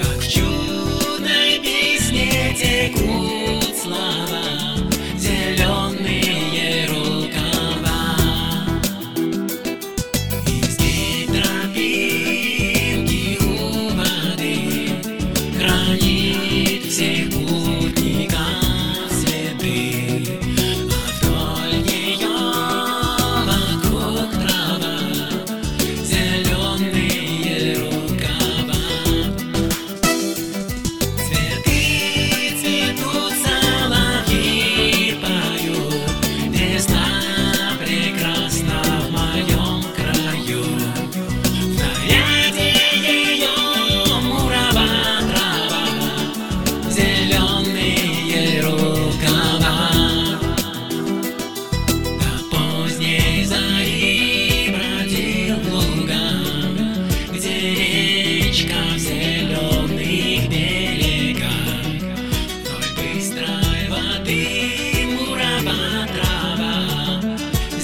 как в чудной песне текут.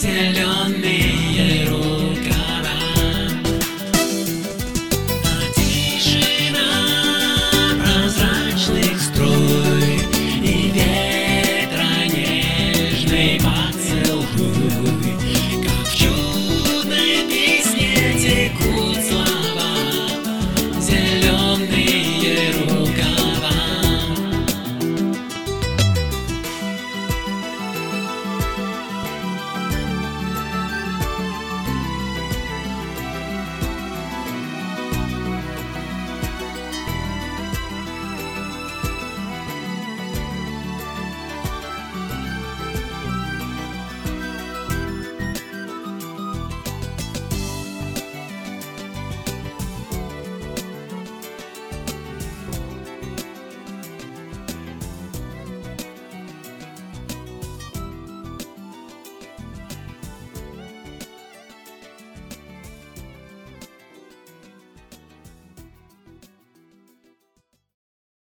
tell on me.